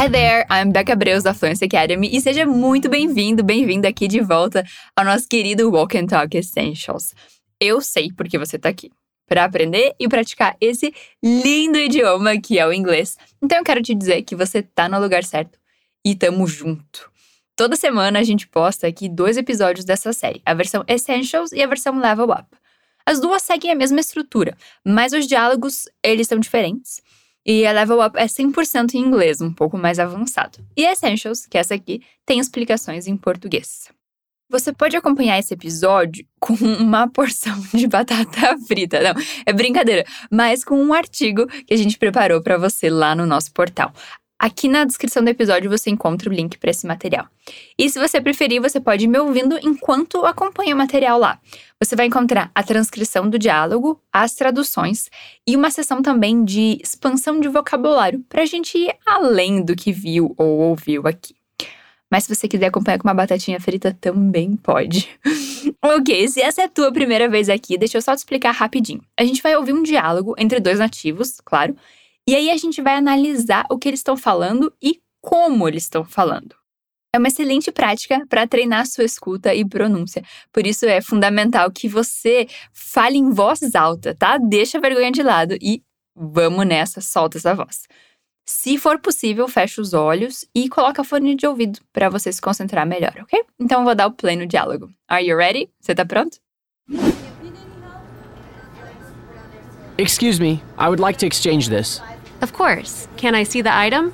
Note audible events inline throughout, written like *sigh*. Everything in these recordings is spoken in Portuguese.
Hi there, I'm Becca Breus da Fluency Academy e seja muito bem-vindo, bem-vinda aqui de volta ao nosso querido Walk and Talk Essentials. Eu sei porque você tá aqui, para aprender e praticar esse lindo idioma que é o inglês. Então eu quero te dizer que você tá no lugar certo e tamo junto. Toda semana a gente posta aqui dois episódios dessa série, a versão Essentials e a versão Level Up. As duas seguem a mesma estrutura, mas os diálogos, eles são diferentes. E a Level Up é 100% em inglês, um pouco mais avançado. E a Essentials, que é essa aqui, tem explicações em português. Você pode acompanhar esse episódio *laughs* com uma porção de batata *laughs* frita. Não, é brincadeira, mas com um artigo que a gente preparou para você lá no nosso portal. Aqui na descrição do episódio você encontra o link para esse material. E se você preferir, você pode ir me ouvindo enquanto acompanha o material lá. Você vai encontrar a transcrição do diálogo, as traduções e uma sessão também de expansão de vocabulário para a gente ir além do que viu ou ouviu aqui. Mas se você quiser acompanhar com uma batatinha frita, também pode. *laughs* ok, se essa é a tua primeira vez aqui, deixa eu só te explicar rapidinho. A gente vai ouvir um diálogo entre dois nativos, claro, e aí a gente vai analisar o que eles estão falando e como eles estão falando. É uma excelente prática para treinar sua escuta e pronúncia. Por isso é fundamental que você fale em voz alta, tá? Deixa a vergonha de lado e vamos nessa, solta essa voz. Se for possível, fecha os olhos e coloca fone de ouvido para você se concentrar melhor, ok? Então vou dar o play no diálogo. Are you ready? Você tá pronto? Excuse me, I would like to exchange this. Of course. Can I see the item?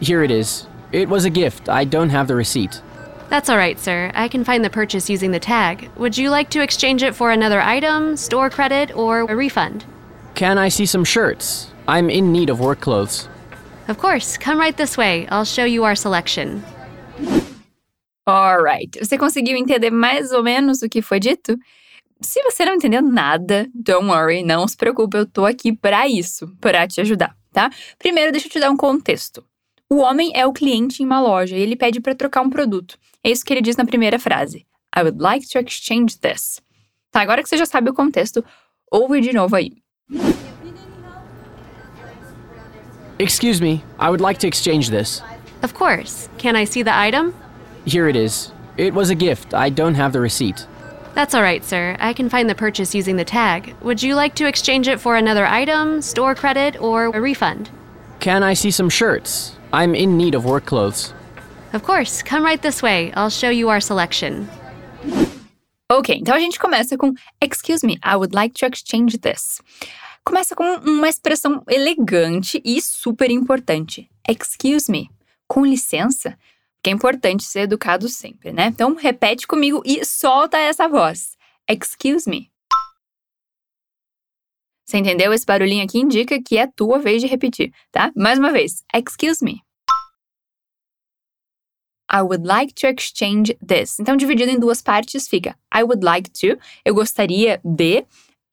Here it is. It was a gift. I don't have the receipt. That's all right, sir. I can find the purchase using the tag. Would you like to exchange it for another item, store credit, or a refund? Can I see some shirts? I'm in need of work clothes. Of course. Come right this way. I'll show you our selection. Alright. Você conseguiu entender mais ou menos o que foi dito? Se você não entendeu nada, don't worry, não se preocupe, eu tô aqui para isso, para te ajudar tá? Primeiro, deixa eu te dar um contexto. O homem é o cliente em uma loja e ele pede para trocar um produto. É isso que ele diz na primeira frase. I would like to exchange this. Tá, agora que você já sabe o contexto, ouve de novo aí. Excuse me, I would like to exchange this. Of course. Can I see the item? Here it is. It was a gift. I don't have the receipt. That's all right, sir. I can find the purchase using the tag. Would you like to exchange it for another item, store credit, or a refund? Can I see some shirts? I'm in need of work clothes. Of course. Come right this way. I'll show you our selection. Ok, então a gente começa com Excuse me, I would like to exchange this. Começa com uma expressão elegante e super importante. Excuse me. Com licença, que é importante ser educado sempre, né? Então, repete comigo e solta essa voz. Excuse me. Você entendeu? Esse barulhinho aqui indica que é tua vez de repetir, tá? Mais uma vez. Excuse me. I would like to exchange this. Então, dividido em duas partes, fica I would like to, eu gostaria de,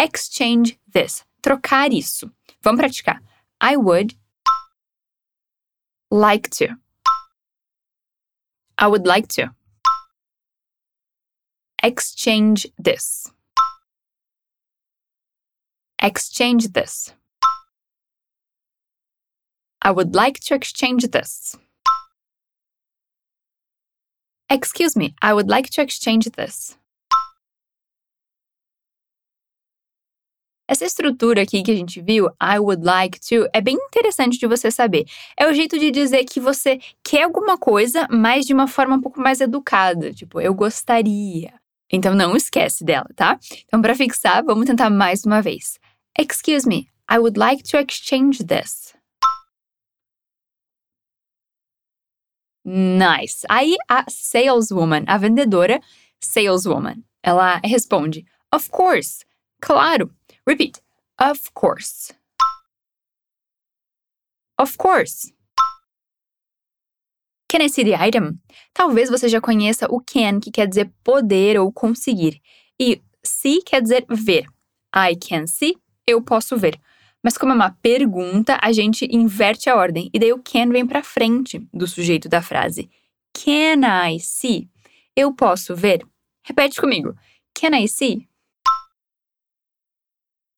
exchange this, trocar isso. Vamos praticar. I would like to. I would like to exchange this. Exchange this. I would like to exchange this. Excuse me, I would like to exchange this. Essa estrutura aqui que a gente viu, I would like to, é bem interessante de você saber. É o jeito de dizer que você quer alguma coisa, mas de uma forma um pouco mais educada, tipo, eu gostaria. Então não esquece dela, tá? Então para fixar, vamos tentar mais uma vez. Excuse me, I would like to exchange this. Nice. Aí a saleswoman, a vendedora saleswoman, ela responde: Of course. Claro. Repeat. Of course. Of course. Can I see the item? Talvez você já conheça o can, que quer dizer poder ou conseguir. E see quer dizer ver. I can see, eu posso ver. Mas como é uma pergunta, a gente inverte a ordem. E daí o can vem para frente do sujeito da frase. Can I see? Eu posso ver? Repete comigo. Can I see?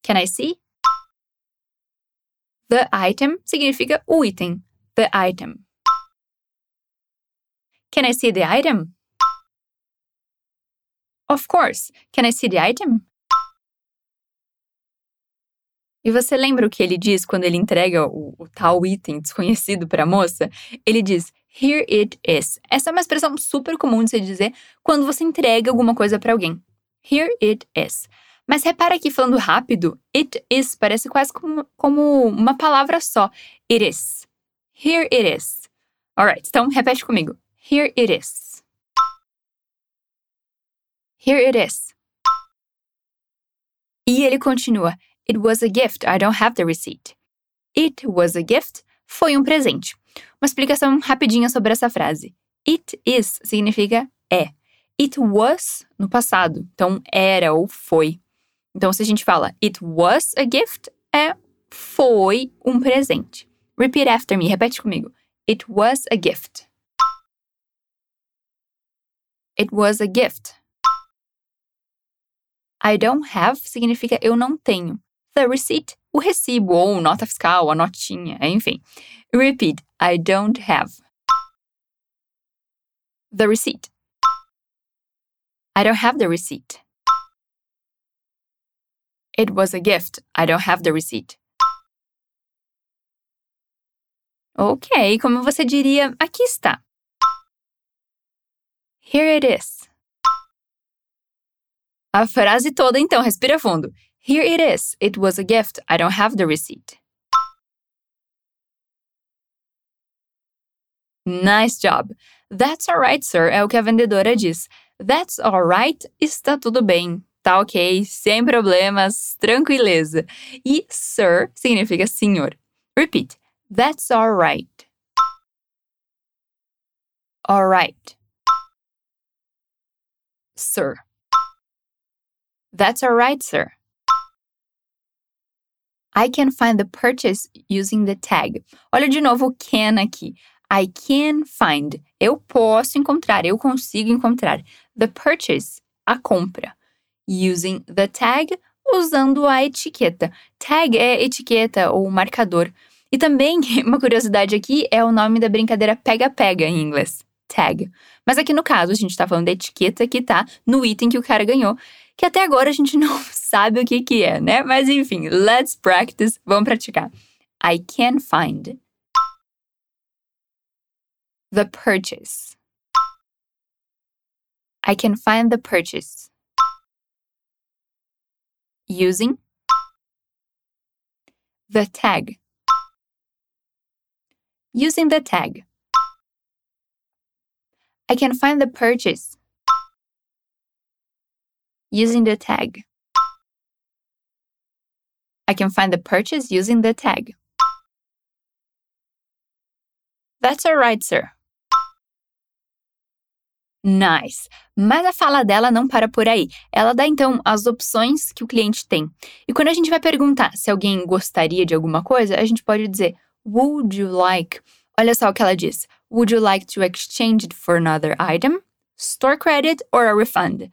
Can I see? The item significa o item. The item. Can I see the item? Of course. Can I see the item? E você lembra o que ele diz quando ele entrega o, o tal item desconhecido para a moça? Ele diz Here it is. Essa é uma expressão super comum de se dizer quando você entrega alguma coisa para alguém. Here it is. Mas repara que falando rápido, it is parece quase como, como uma palavra só. It is. Here it is. Alright, então repete comigo. Here it is. Here it is. E ele continua. It was a gift. I don't have the receipt. It was a gift foi um presente. Uma explicação rapidinha sobre essa frase. It is significa é. It was no passado. Então, era ou foi. Então, se a gente fala it was a gift, é foi um presente. Repeat after me. Repete comigo. It was a gift. It was a gift. I don't have significa eu não tenho. The receipt, o recibo ou nota fiscal, a notinha, enfim. Repeat. I don't have. The receipt. I don't have the receipt. It was a gift. I don't have the receipt. Ok, como você diria, aqui está. Here it is. A frase toda, então, respira fundo. Here it is. It was a gift. I don't have the receipt. Nice job. That's alright, sir, é o que a vendedora diz. That's alright, está tudo bem. Tá ok, sem problemas, tranquileza. E sir significa senhor. Repeat. That's alright. Alright. Sir. That's alright, sir. I can find the purchase using the tag. Olha de novo o can aqui. I can find. Eu posso encontrar, eu consigo encontrar. The purchase, a compra. Using the tag, usando a etiqueta. Tag é etiqueta ou marcador. E também, *laughs* uma curiosidade aqui, é o nome da brincadeira pega-pega em inglês. Tag. Mas aqui no caso, a gente tá falando da etiqueta que tá no item que o cara ganhou que até agora a gente *laughs* não sabe o que que é, né? Mas enfim, let's practice, vamos praticar. I can find the purchase. I can find the purchase using the tag. Using the tag. I can find the purchase using the tag. I can find the purchase using the tag. That's alright, sir. Nice. Mas a fala dela não para por aí. Ela dá então as opções que o cliente tem. E quando a gente vai perguntar se alguém gostaria de alguma coisa, a gente pode dizer Would you like? Olha só o que ela diz. Would you like to exchange it for another item? Store credit or a refund? É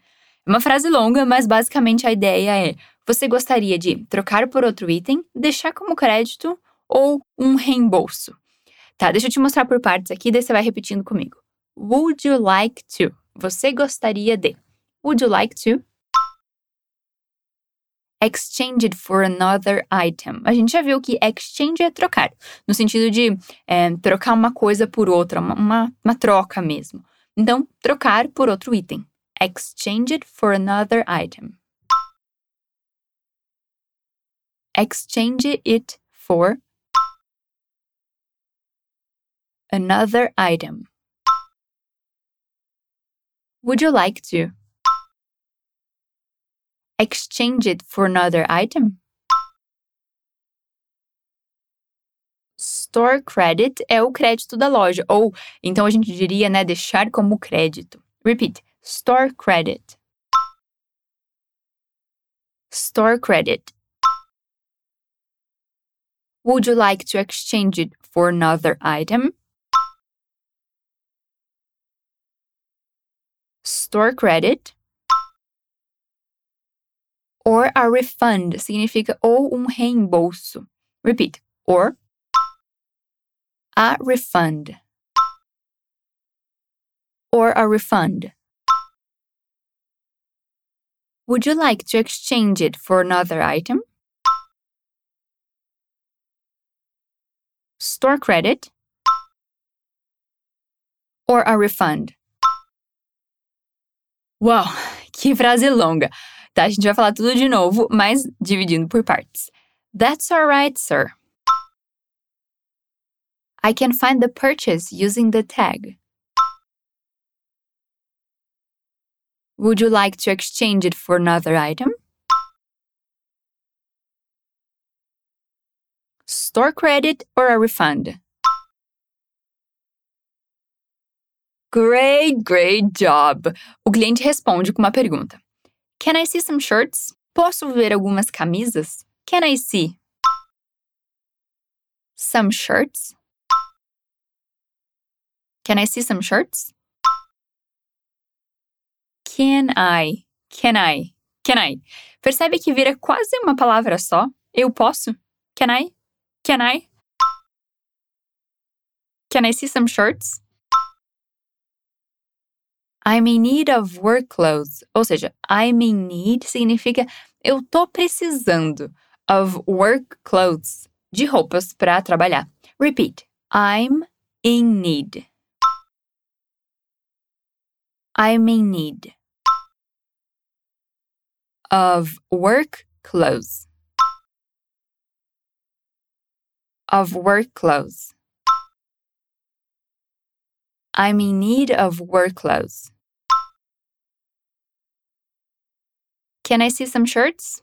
uma frase longa, mas basicamente a ideia é: você gostaria de trocar por outro item, deixar como crédito ou um reembolso? Tá, deixa eu te mostrar por partes aqui, daí você vai repetindo comigo. Would you like to? Você gostaria de. Would you like to? Exchange it for another item. A gente já viu que exchange é trocar, no sentido de é, trocar uma coisa por outra, uma, uma, uma troca mesmo. Então, trocar por outro item exchange it for another item. Exchange it for another item. Would you like to exchange it for another item? Store credit é o crédito da loja, ou então a gente diria, né, deixar como crédito. Repeat. Store credit. Store credit. Would you like to exchange it for another item? Store credit. Or a refund significa ou um reembolso. Repeat. Or a refund. or a refund? Would you like to exchange it for another item? Store credit or a refund? Uau, que frase longa! Tá, a gente vai falar tudo de novo, mas dividindo por partes. That's alright, sir. I can find the purchase using the tag. Would you like to exchange it for another item? Store credit or a refund? Great, great job! O cliente responde com uma pergunta. Can I see some shirts? Posso ver algumas camisas? Can I see some shirts? Can I see some shirts? Can I? Can I? Can I? Percebe que vira quase uma palavra só? Eu posso? Can I? Can I? Can I see some shirts? I'm in need of work clothes. Ou seja, I'm in need significa eu tô precisando of work clothes, de roupas para trabalhar. Repeat. I'm in need. I'm in need of work clothes. Of work clothes. I'm in need of work clothes. Can I see some shirts?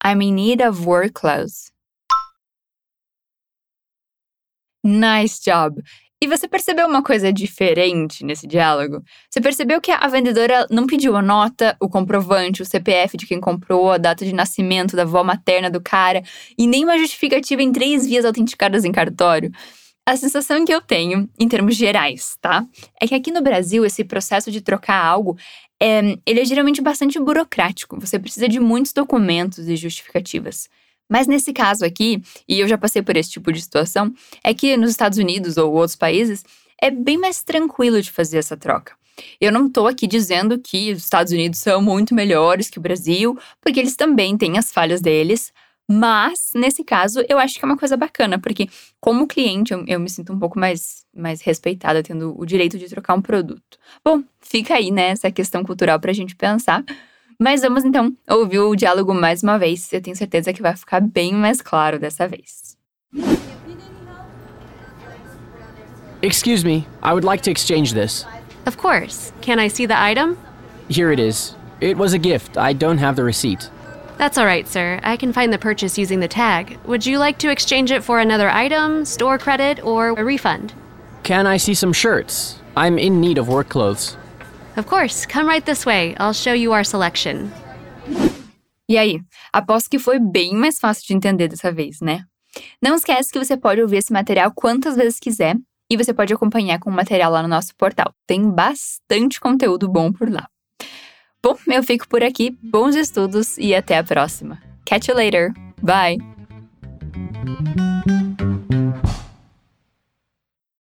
I'm in need of work clothes. Nice job! E você percebeu uma coisa diferente nesse diálogo? Você percebeu que a vendedora não pediu a nota, o comprovante, o CPF de quem comprou, a data de nascimento da avó materna do cara e nem uma justificativa em três vias autenticadas em cartório? A sensação que eu tenho, em termos gerais, tá? É que aqui no Brasil, esse processo de trocar algo, é, ele é geralmente bastante burocrático. Você precisa de muitos documentos e justificativas. Mas nesse caso aqui, e eu já passei por esse tipo de situação, é que nos Estados Unidos ou outros países é bem mais tranquilo de fazer essa troca. Eu não estou aqui dizendo que os Estados Unidos são muito melhores que o Brasil, porque eles também têm as falhas deles. Mas, nesse caso, eu acho que é uma coisa bacana, porque, como cliente, eu, eu me sinto um pouco mais, mais respeitada, tendo o direito de trocar um produto. Bom, fica aí, né, essa questão cultural para a gente pensar. Mas vamos então ouvir o diálogo mais uma vez. Eu tenho certeza que vai ficar bem mais claro dessa vez. Excuse me, I would like to exchange this. Of course. Can I see the item? Here it is. It was a gift. I don't have the receipt. That's all right, sir. I can find the purchase using the tag. Would you like to exchange it for another item, store credit, or a refund? Can I see some shirts? I'm in need of work clothes. Of course. Come right this way. I'll show you our selection. E aí? Aposto que foi bem mais fácil de entender dessa vez, né? Não esquece que você pode ouvir esse material quantas vezes quiser e você pode acompanhar com o material lá no nosso portal. Tem bastante conteúdo bom por lá. Bom, eu fico por aqui. Bons estudos e até a próxima. Catch you later. Bye.